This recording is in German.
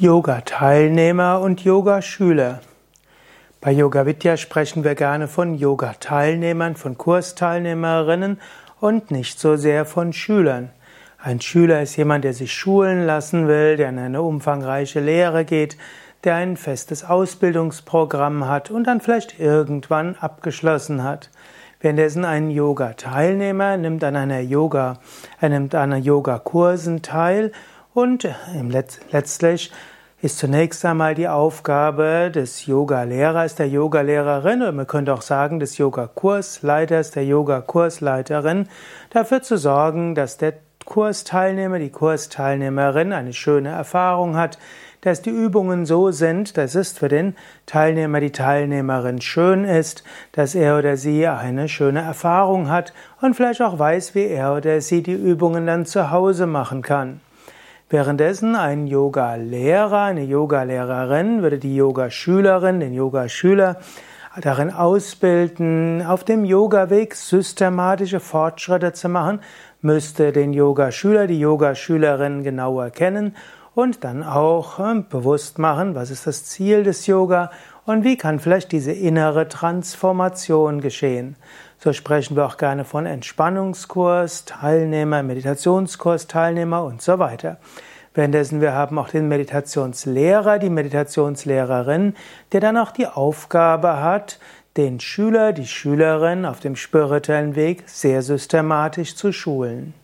Yoga-Teilnehmer und Yogaschüler. Bei Yoga Vidya sprechen wir gerne von Yoga-Teilnehmern, von Kursteilnehmerinnen und nicht so sehr von Schülern. Ein Schüler ist jemand, der sich schulen lassen will, der in eine umfangreiche Lehre geht, der ein festes Ausbildungsprogramm hat und dann vielleicht irgendwann abgeschlossen hat. Währenddessen ein Yoga-Teilnehmer nimmt an einer Yoga, er nimmt an Yoga-Kursen teil und letztlich ist zunächst einmal die Aufgabe des Yoga-Lehrers, der Yoga-Lehrerin, oder man könnte auch sagen des Yoga-Kursleiters, der Yoga-Kursleiterin, dafür zu sorgen, dass der Kursteilnehmer, die Kursteilnehmerin eine schöne Erfahrung hat, dass die Übungen so sind, dass es für den Teilnehmer, die Teilnehmerin schön ist, dass er oder sie eine schöne Erfahrung hat und vielleicht auch weiß, wie er oder sie die Übungen dann zu Hause machen kann. Währenddessen ein Yoga-Lehrer, eine Yoga-Lehrerin würde die Yoga-Schülerin, den Yoga-Schüler darin ausbilden, auf dem Yoga-Weg systematische Fortschritte zu machen, müsste den Yoga-Schüler, die Yoga-Schülerin genauer kennen und dann auch äh, bewusst machen, was ist das Ziel des Yoga und wie kann vielleicht diese innere Transformation geschehen. So sprechen wir auch gerne von Entspannungskurs, Teilnehmer, Meditationskurs, Teilnehmer und so weiter. Währenddessen wir haben auch den Meditationslehrer, die Meditationslehrerin, der dann auch die Aufgabe hat, den Schüler, die Schülerin auf dem spirituellen Weg sehr systematisch zu schulen.